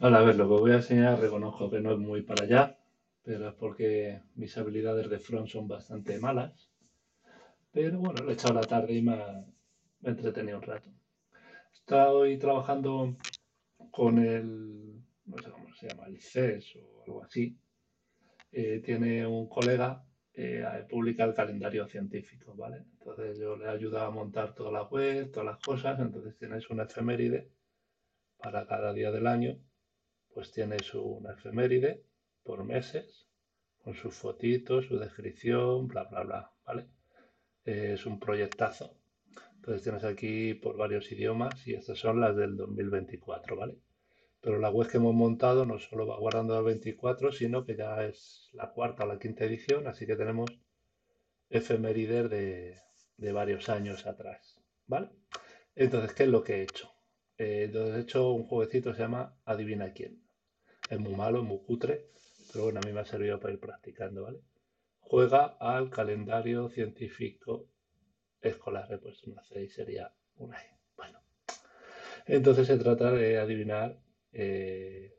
Vale, a ver, lo que voy a enseñar reconozco que no es muy para allá, pero es porque mis habilidades de front son bastante malas. Pero bueno, lo he echado la tarde y me ha entretenido un rato. Estoy trabajando con el, no sé cómo se llama, el CES o algo así. Eh, tiene un colega, eh, publica el calendario científico, ¿vale? Entonces yo le he ayudado a montar toda la web, todas las cosas, entonces tienes una efeméride para cada día del año pues tienes una efeméride por meses, con sus fotitos, su descripción, bla, bla, bla, ¿vale? Es un proyectazo. Entonces tienes aquí por varios idiomas y estas son las del 2024, ¿vale? Pero la web que hemos montado no solo va guardando el 24, sino que ya es la cuarta o la quinta edición, así que tenemos efemérides de, de varios años atrás, ¿vale? Entonces, ¿qué es lo que he hecho? Eh, entonces he hecho un jueguecito que se llama Adivina quién. Es muy malo, es muy cutre, pero bueno, a mí me ha servido para ir practicando, ¿vale? Juega al calendario científico escolar. He puesto una C sería una E. Bueno, entonces se trata de adivinar. Eh,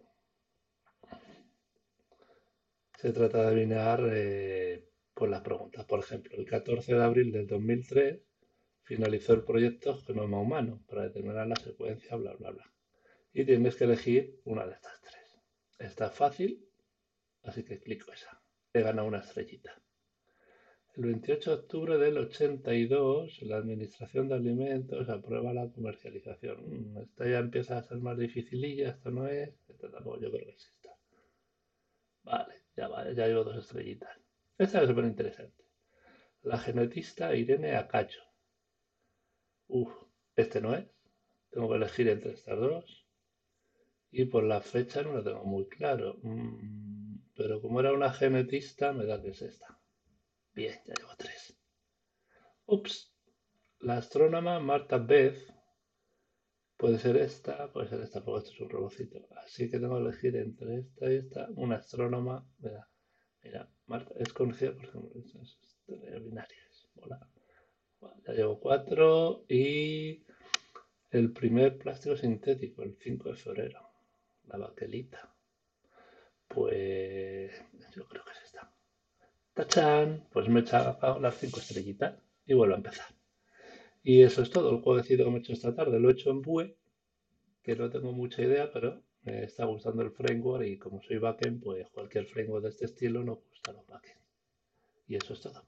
se trata de adivinar eh, pues las preguntas. Por ejemplo, el 14 de abril del 2003 finalizó el proyecto Genoma Humano para determinar la secuencia, bla, bla, bla. Y tienes que elegir una de estas tres. Está fácil, así que clico esa. He ganado una estrellita. El 28 de octubre del 82, la Administración de Alimentos aprueba la comercialización. Mm, esta ya empieza a ser más dificililla, esto no es, esto tampoco yo creo que es esta. Vale, ya vale, ya llevo dos estrellitas. Esta es súper interesante. La genetista Irene Acacho. Uf, este no es. Tengo que elegir entre estas dos. Y por la fecha no lo tengo muy claro. Mm, pero como era una genetista, me da que es esta. Bien, ya llevo tres. Ups. La astrónoma Marta Beth puede ser esta, puede ser esta, porque esto es un robocito. Así que tengo que elegir entre esta y esta. Una astrónoma, mira, mira, Marta es conocida por binarias. Hola. ya llevo cuatro y el primer plástico sintético, el 5 de febrero la baquelita. Pues yo creo que es esta. ¡Tachán! Pues me he echado las cinco estrellitas y vuelvo a empezar. Y eso es todo, el jueguecito que me he hecho esta tarde. Lo he hecho en Vue, que no tengo mucha idea, pero me está gustando el framework y como soy backend, pues cualquier framework de este estilo nos gusta los backend. Y eso es todo.